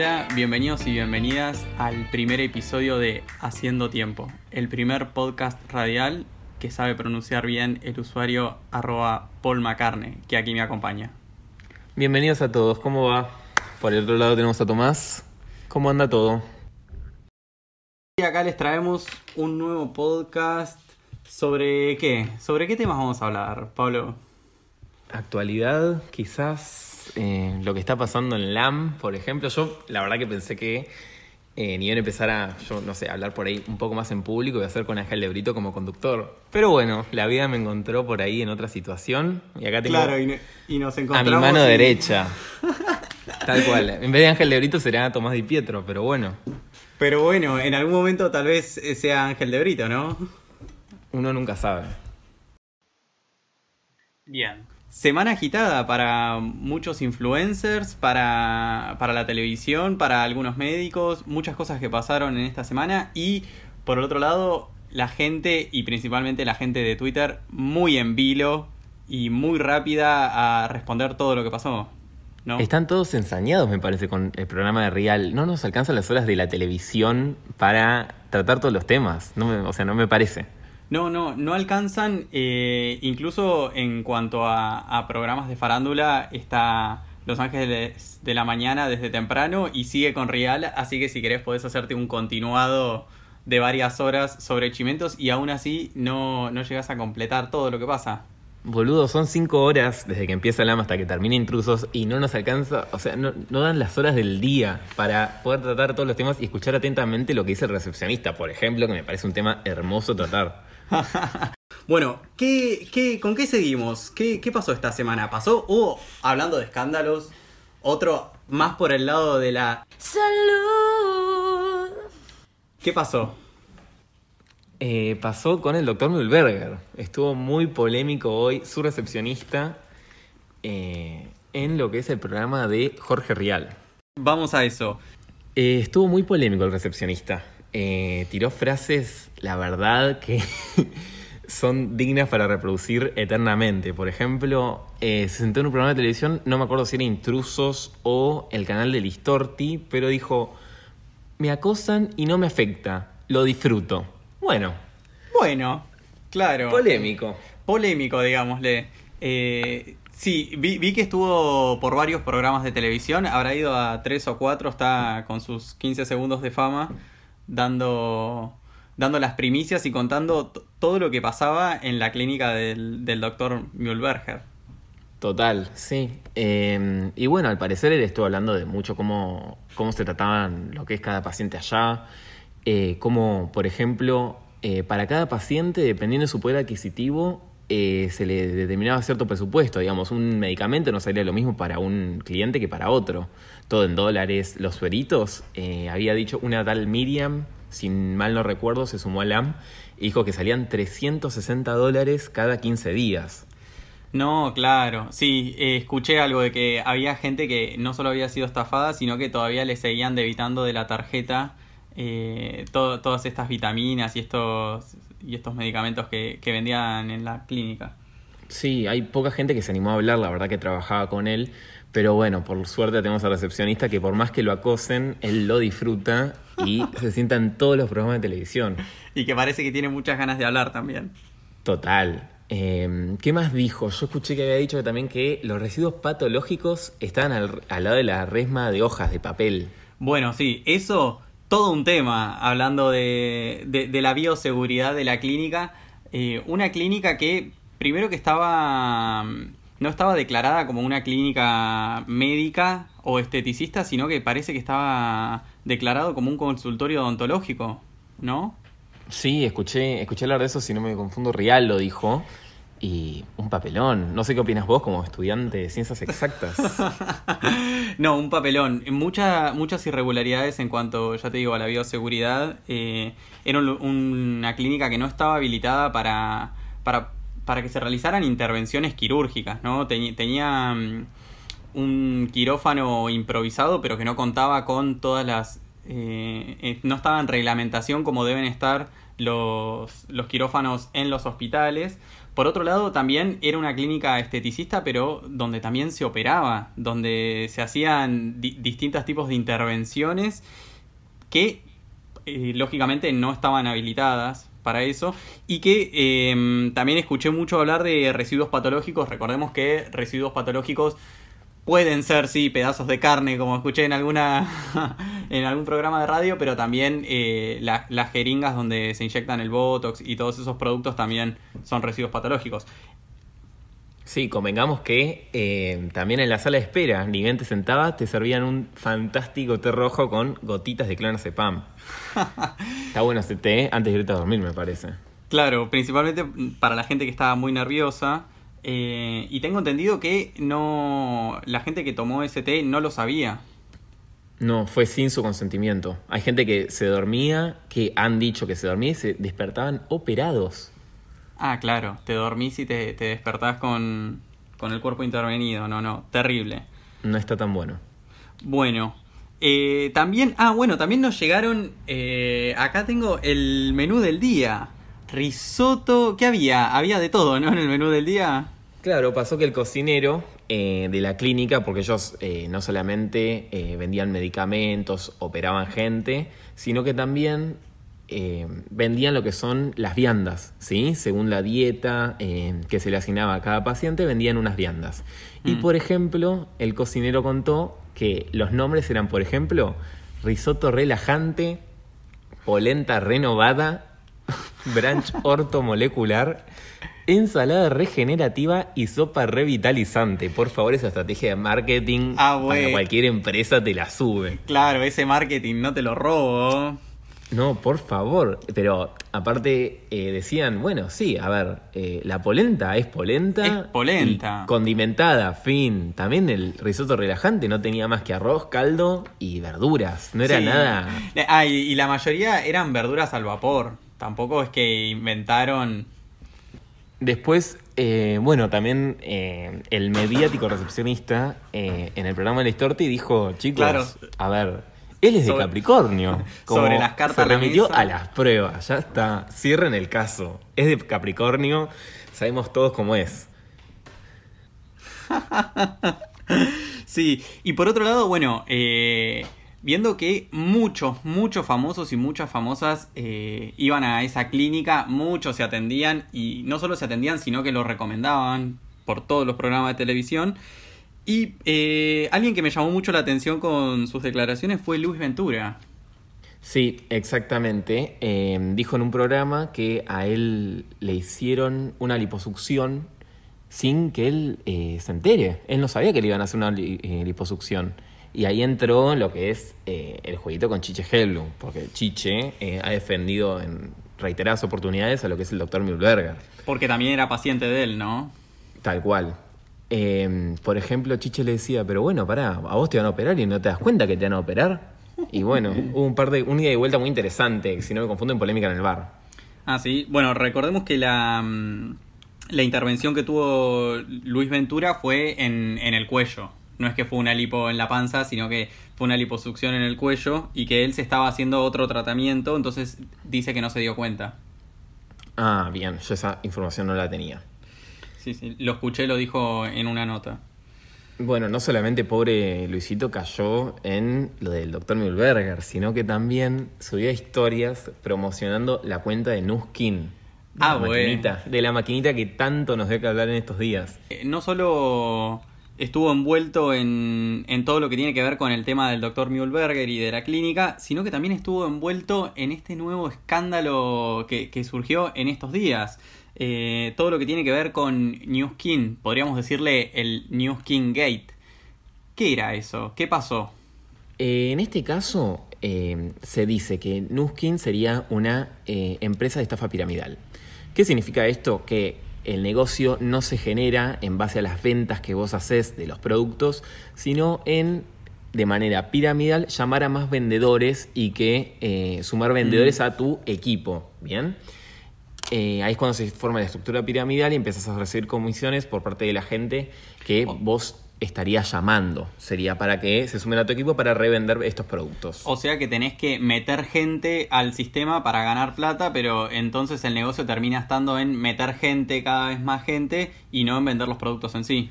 Hola, bienvenidos y bienvenidas al primer episodio de Haciendo Tiempo, el primer podcast radial que sabe pronunciar bien el usuario arroba Paul McCartney, que aquí me acompaña. Bienvenidos a todos, ¿cómo va? Por el otro lado tenemos a Tomás. ¿Cómo anda todo? Y acá les traemos un nuevo podcast sobre qué? ¿Sobre qué temas vamos a hablar, Pablo? Actualidad, quizás eh, lo que está pasando en LAM, por ejemplo. Yo la verdad que pensé que eh, ni a empezar a, yo no sé, hablar por ahí un poco más en público y hacer con Ángel de Brito como conductor. Pero bueno, la vida me encontró por ahí en otra situación y acá tengo Claro, y, nos a encontramos... mi mano y- derecha. Tal cual. En vez de Ángel de Brito será Tomás Di Pietro, pero bueno, Pero bueno, en algún momento tal vez sea Ángel de Brito, ¿no? uno nunca sabe. Bien. Semana agitada para muchos influencers, para, para la televisión, para algunos médicos, muchas cosas que pasaron en esta semana y por el otro lado la gente y principalmente la gente de Twitter muy en vilo y muy rápida a responder todo lo que pasó. ¿no? Están todos ensañados, me parece, con el programa de Real. No nos alcanzan las horas de la televisión para tratar todos los temas. No me- o sea, no me parece. No, no, no alcanzan, eh, incluso en cuanto a, programas de farándula, está Los Ángeles de la Mañana desde temprano y sigue con Real, así que si querés podés hacerte un continuado de varias horas sobre Chimentos y aún así no, no llegas a completar todo lo que pasa. Boludo, son cinco horas desde que empieza el AMA hasta que termina Intrusos y no nos alcanza, o sea, no, no dan las horas del día para poder tratar todos los temas y escuchar atentamente lo que dice el recepcionista, por ejemplo, que me parece un tema hermoso tratar. Bueno, ¿qué, qué, ¿con qué seguimos? ¿Qué, ¿Qué pasó esta semana? ¿Pasó? Hubo, hablando de escándalos, otro más por el lado de la... Salud. ¿Qué pasó? Eh, pasó con el doctor Mühlberger. Estuvo muy polémico hoy su recepcionista eh, en lo que es el programa de Jorge Rial. Vamos a eso. Eh, estuvo muy polémico el recepcionista. Eh, tiró frases, la verdad, que son dignas para reproducir eternamente. Por ejemplo, eh, se sentó en un programa de televisión, no me acuerdo si era Intrusos o el canal de Listorti, pero dijo, me acosan y no me afecta, lo disfruto. Bueno, Bueno, claro. polémico. Polémico, digámosle. Eh, sí, vi, vi que estuvo por varios programas de televisión, habrá ido a tres o cuatro, está con sus 15 segundos de fama, dando, dando las primicias y contando todo lo que pasaba en la clínica del, del doctor Mühlberger. Total, sí. Eh, y bueno, al parecer él estuvo hablando de mucho cómo, cómo se trataban lo que es cada paciente allá, eh, cómo, por ejemplo, eh, para cada paciente, dependiendo de su poder adquisitivo, eh, se le determinaba cierto presupuesto. Digamos, un medicamento no salía lo mismo para un cliente que para otro. Todo en dólares. Los sueritos, eh, había dicho una tal Miriam, si mal no recuerdo, se sumó a LAM y dijo que salían 360 dólares cada 15 días. No, claro. Sí, eh, escuché algo de que había gente que no solo había sido estafada, sino que todavía le seguían debitando de la tarjeta eh, to- todas estas vitaminas y estos, y estos medicamentos que, que vendían en la clínica. Sí, hay poca gente que se animó a hablar, la verdad que trabajaba con él, pero bueno, por suerte tenemos al recepcionista que por más que lo acosen, él lo disfruta y se sienta en todos los programas de televisión. Y que parece que tiene muchas ganas de hablar también. Total. Eh, ¿Qué más dijo? Yo escuché que había dicho que también que los residuos patológicos estaban al, al lado de la resma de hojas de papel. Bueno, sí, eso, todo un tema, hablando de, de, la bioseguridad de la clínica. Eh, una clínica que, primero que estaba, mm, no estaba declarada como una clínica médica o esteticista, sino que parece que estaba declarado como un consultorio odontológico, ¿no? Sí, escuché, escuché hablar de eso, si no me confundo, Rial lo dijo. Y un papelón. No sé qué opinas vos como estudiante de ciencias exactas. No, un papelón. Mucha- muchas irregularidades en cuanto, ya te digo, a la bioseguridad. Eh, era un- una clínica que no estaba habilitada para, para, para que se realizaran intervenciones quirúrgicas, ¿no? Tenía mm, un quirófano improvisado, pero que no contaba con todas las... eh, eh, no estaba en reglamentación como deben estar los, los quirófanos en los hospitales. Por otro lado, también era una clínica esteticista, pero donde también se operaba, donde se hacían distintos tipos de intervenciones que eh, lógicamente no estaban habilitadas para eso y que em, también escuché mucho hablar de residuos patológicos. Recordemos que residuos patológicos pueden ser, sí, pedazos de carne, como escuché en alguna en algún programa de radio, pero también eh, las jeringas donde se inyectan el Botox y todos esos productos también son residuos patológicos. Sí, convengamos que eh, también en la sala de espera, ni bien te sentabas, te servían un fantástico té rojo con gotitas de clonazepam. Está bueno ese té antes de irte a dormir, me parece. Claro, principalmente para la gente que estaba muy nerviosa eh, y tengo entendido que no la gente que tomó ese té no lo sabía. No, fue sin su consentimiento. Hay gente que se dormía, que han dicho que se dormía y se despertaban operados. Ah, claro, te dormís y te, te despertás con, con el cuerpo intervenido. No, no, terrible. No está tan bueno. Bueno, eh, también, ah, bueno, también nos llegaron, eh, acá tengo el menú del día risotto, ¿qué había? Había de todo, ¿no? En el menú del día. Claro, pasó que el cocinero eh, de la clínica, porque ellos eh, no solamente eh, vendían medicamentos, operaban gente, sino que también vendían lo que son las viandas, ¿sí? Según la dieta que se le asignaba a cada paciente, vendían unas viandas. Y mm. por ejemplo, el cocinero contó que los nombres eran, por ejemplo, risotto relajante, polenta renovada branch ortomolecular, ensalada regenerativa y sopa revitalizante. Por favor, esa estrategia de marketing ah, para cualquier empresa te la sube. Claro, ese marketing no te lo robo. No, por favor. Pero aparte eh, decían, bueno, sí, a ver, eh, la polenta es polenta. Es polenta. condimentada, fin. También el risotto relajante no tenía más que arroz, caldo y verduras. No era nada. Ah, y la mayoría eran verduras al vapor. Tampoco es que inventaron. Después, eh, bueno, también eh, el mediático recepcionista eh, en el programa de Listorti dijo, chicos, a ver, él es de Capricornio. sobre las cartas. Se remitió a las pruebas, ya está, cierren el caso. Es de Capricornio, sabemos todos cómo es. sí, y por otro lado, bueno, eh, viendo que muchos, muchos famosos y muchas famosas eh, iban a esa clínica, muchos se atendían y no solo se atendían, sino que lo recomendaban por todos los programas de televisión. Y eh, alguien que me llamó mucho la atención con sus declaraciones fue Luis Ventura. Sí, exactamente. Em, dijo en un programa que a él le hicieron una liposucción sin que él eh, se entere. Él no sabía que le iban a hacer una liposucción. Y ahí entró lo que es eh, el jueguito con Chiche Helblum, porque Chiche eh, ha defendido en reiteradas oportunidades a lo que es el doctor Mühlberger. Porque también era paciente de él, ¿no? Tal cual. Em, por ejemplo, Chiche le decía, pero bueno, pará, a vos te van a operar y no te das cuenta que te van a operar. Y bueno, hubo un par de, un día de vuelta muy interesante, si no me confundo en polémica en el bar. Ah, sí. Bueno, recordemos que la, mm, la intervención que tuvo Luis Ventura fue en, en el cuello no es que fue una lipo en la panza, sino que fue una liposucción en el cuello y que él se estaba haciendo otro tratamiento, entonces dice que no se dio cuenta. Ah, bien, yo esa información no la tenía. Sí, sí, lo escuché, lo dijo en una nota. Bueno, no solamente pobre Luisito cayó en lo del doctor Mühlberger, sino que también subía historias promocionando la cuenta de Nuskin. Ah, bueno. De la maquinita que tanto nos que hablar en estos días. Eh, no solo estuvo envuelto en, en, todo lo que tiene que ver con el tema del doctor Mühlberger y de la clínica, sino que también estuvo envuelto en este nuevo escándalo que, surgió en estos días. Eh, todo lo que tiene que ver con New Skin, podríamos decirle el New Skin Gate. ¿Qué era eso? ¿Qué pasó? Eh, en este caso, eh, se dice que Nuskin sería una empresa de estafa piramidal. ¿Qué significa esto? Que el negocio no se genera en base a las ventas que vos haces de los productos, sino en de manera piramidal llamar a más vendedores y que eh, sumar vendedores mm. a tu equipo. Bien. Eh, ahí es cuando se forma la estructura piramidal y empiezas a recibir comisiones por parte de la gente que oh. vos estaría llamando. Sería para que se sumen a tu equipo para revender estos productos. O sea que tenés que meter gente al sistema para ganar plata, pero entonces el negocio termina estando en meter gente, cada vez más gente, y no en vender los productos en sí.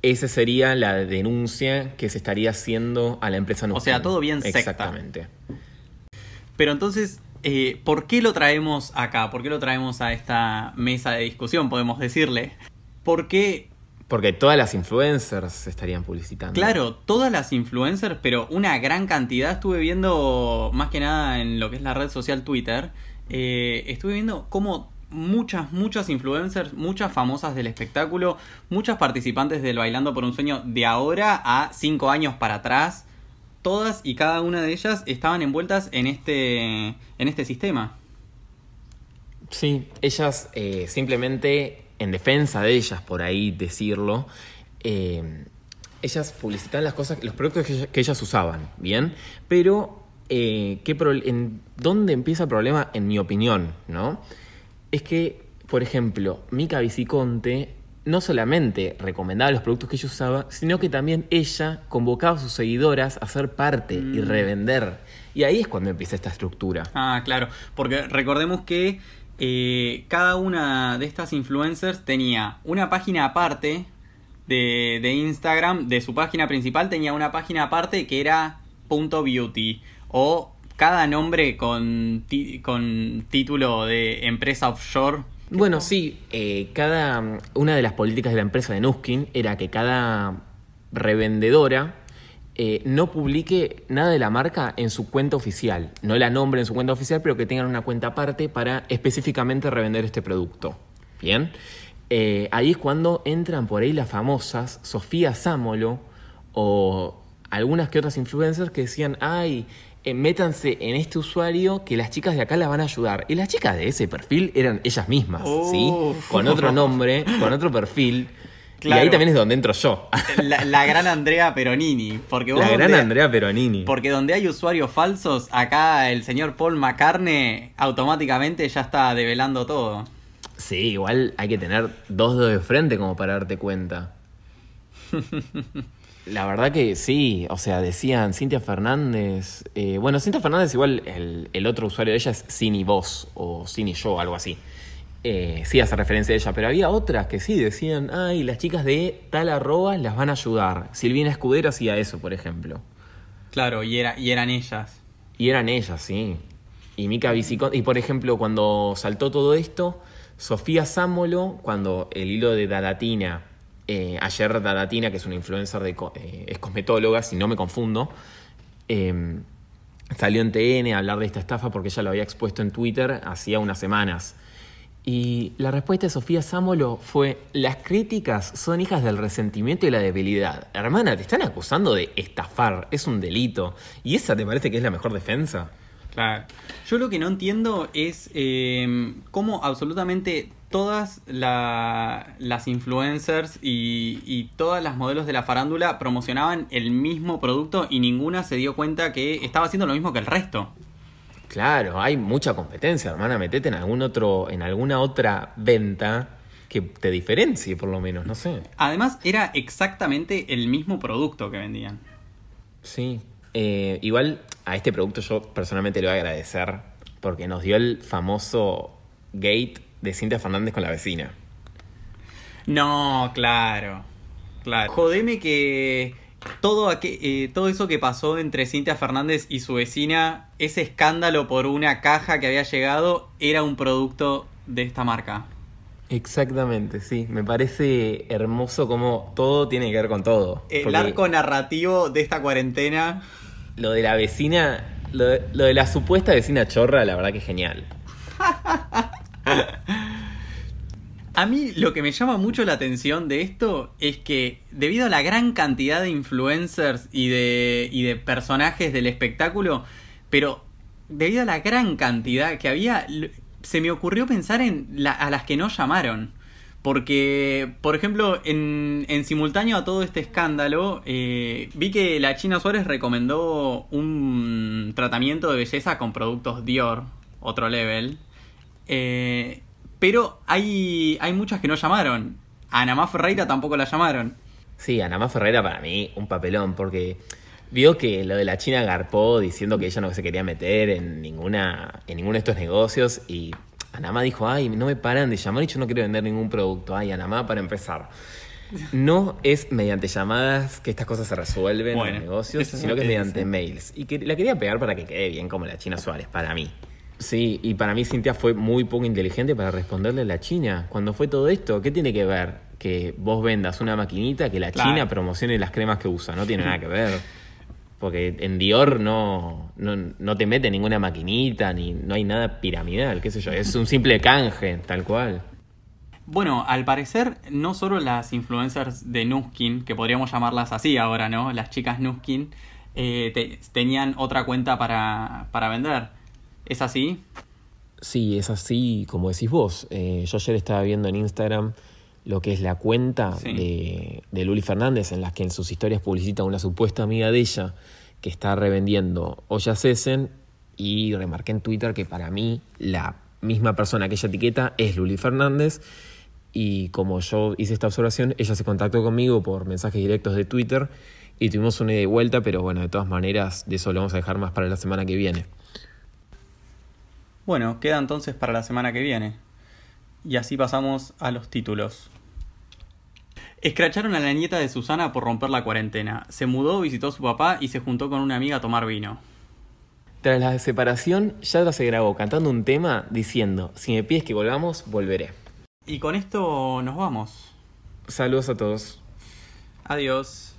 Esa sería la denuncia que se estaría haciendo a la empresa O sea, todo bien secta. Exactamente. Pero entonces, eh, ¿por qué lo traemos acá? ¿Por qué lo traemos a esta mesa de discusión, podemos decirle? Porque porque todas las influencers se estarían publicitando. Claro, todas las influencers, pero una gran cantidad. Estuve viendo, más que nada en lo que es la red social Twitter, eh, estuve viendo cómo muchas, muchas influencers, muchas famosas del espectáculo, muchas participantes del Bailando por un Sueño de ahora a cinco años para atrás, todas y cada una de ellas estaban envueltas en este, en este sistema. Sí, ellas eh, simplemente en defensa de ellas, por ahí decirlo, eh, ellas publicitaban las cosas, los productos que, ellas usaban, ¿bien? Pero, eh, ¿qué en, ¿dónde empieza el problema, en mi opinión, no? Es que, por ejemplo, Mica Viciconte no solamente recomendaba los productos que ella usaba, sino que también ella convocaba a sus seguidoras a ser parte y mm. revender. Y ahí es cuando empieza esta estructura. Ah, claro, porque recordemos que eh, cada una de estas influencers tenía una página aparte de, de, Instagram, de su página principal tenía una página aparte que era punto .beauty o cada nombre con, con título de empresa offshore. Bueno, sí, eh, cada una de las políticas de la empresa de Nuskin era que cada revendedora eh, no publique nada de la marca en su cuenta oficial. No la nombre en su cuenta oficial, pero que tengan una cuenta aparte para específicamente revender este producto. Bien. Eh, ahí es cuando entran por ahí las famosas Sofía Sámolo o algunas que otras influencers que decían, ay, eh, métanse en este usuario que las chicas de acá la van a ayudar. Y las chicas de ese perfil eran ellas mismas, ¿sí? Con otro nombre, con otro perfil. Y ahí también es donde entro yo. La, gran Andrea Peronini. Porque la gran Andrea Peronini. Porque donde hay usuarios falsos, acá el señor Paul McCartney automáticamente ya está develando todo. Sí, igual hay que tener dos dedos de frente como para darte cuenta. La verdad que sí, o sea, decían Cintia Fernández. Eh, bueno, Cintia Fernández, igual el, el, otro usuario de ella es Cini Vos o Cini Yo, algo así eh, sí hace referencia a ella, pero había otras que sí decían, ay, las chicas de tal arroba las van a ayudar. Silvina Escudero hacía eso, por ejemplo. Claro, y, era, y eran ellas. Y eran ellas, sí. Y Mica Y por ejemplo, cuando saltó todo esto, Sofía Sámolo, cuando el hilo de Dadatina, eh, ayer Dadatina, que es una influencer de eh, es cosmetóloga, si no me confundo, em, salió en TN a hablar de esta estafa porque ella lo había expuesto en Twitter hacía unas semanas. Y la respuesta de Sofía Sámolo fue, las críticas son hijas del resentimiento y la debilidad. Hermana, te están acusando de estafar, es un delito. ¿Y esa te parece que es la mejor defensa? Claro. Yo lo que no entiendo es em, cómo absolutamente todas las influencers y, y, todas las modelos de la farándula promocionaban el mismo producto y ninguna se dio cuenta que estaba haciendo lo mismo que el resto. Claro, hay mucha competencia, hermana. Metete en algún otro, en alguna otra venta que te diferencie, por lo menos, no sé. Además, era exactamente el mismo producto que vendían. Sí. Eh, igual a este producto yo personalmente le voy a agradecer porque nos dio el famoso gate de Cintia Fernández con la vecina. No, claro. Claro. Jodeme que todo, eh, todo eso que pasó entre Cintia Fernández y su vecina, ese escándalo por una caja que había llegado, era un producto de esta marca. Exactamente, sí. Me parece hermoso como todo tiene que ver con todo. El arco narrativo de esta cuarentena. Lo de la vecina, lo de la supuesta vecina chorra, la verdad que es genial. A mí lo que me llama mucho la atención de esto es que debido a la gran cantidad de influencers y de, y de personajes del espectáculo, pero debido a la gran cantidad que había, se me ocurrió pensar en a las que no llamaron. Porque, por ejemplo, en, en simultáneo a todo este escándalo, eh, vi que la China Suárez recomendó un tratamiento de belleza con productos Dior, otro level. Eh, pero hay, hay muchas que no llamaron. A Ana Ferreira tampoco la llamaron. Sí, Anamá Ferreira para mí un papelón, porque vio que lo de la China garpó diciendo que ella no se quería meter en ninguna en ninguno de estos negocios y Anamá dijo, ay, no me paran de llamar y yo no quiero vender ningún producto. Ay, Anamá, para empezar. No es mediante llamadas que estas cosas se resuelven en los negocios, sino que es mediante mails. Y que la quería pegar para que quede bien como la China Suárez, para mí. Sí, y para mí Cintia fue muy poco inteligente para responderle a la China. Cuando fue todo esto, ¿qué tiene que ver? Que vos vendas una maquinita que la China promocione las cremas que usa. No tiene nada que ver. Porque en Dior no, no, te mete ninguna maquinita, ni no hay nada piramidal, qué sé yo. Es un simple canje, tal cual. Bueno, al parecer, no solo las influencers de Nuskin, que podríamos llamarlas así ahora, ¿no? Las chicas Nuskin, eh, tenían otra cuenta para, para vender. ¿Es así? Sí, es así como decís vos. Eh, yo ayer estaba viendo en Instagram lo que es la cuenta de, de, Luli Fernández, en la que en sus historias publicita una supuesta amiga de ella que está revendiendo ollas Essen, y remarqué en Twitter que para mí la misma persona que ella etiqueta es Luli Fernández, y como yo hice esta observación, ella se contactó conmigo por mensajes directos de Twitter y tuvimos una ida y vuelta, pero bueno, de todas maneras, de eso lo vamos a dejar más para la semana que viene. Bueno, queda entonces para la semana que viene. Y así pasamos a los títulos. Escracharon a la nieta de Susana por romper la cuarentena. Se mudó, visitó a su papá y se juntó con una amiga a tomar vino. Tras la separación, Yadra se grabó cantando un tema diciendo, si me pides que volvamos, volveré. Y con esto nos vamos. Saludos a todos. Adiós.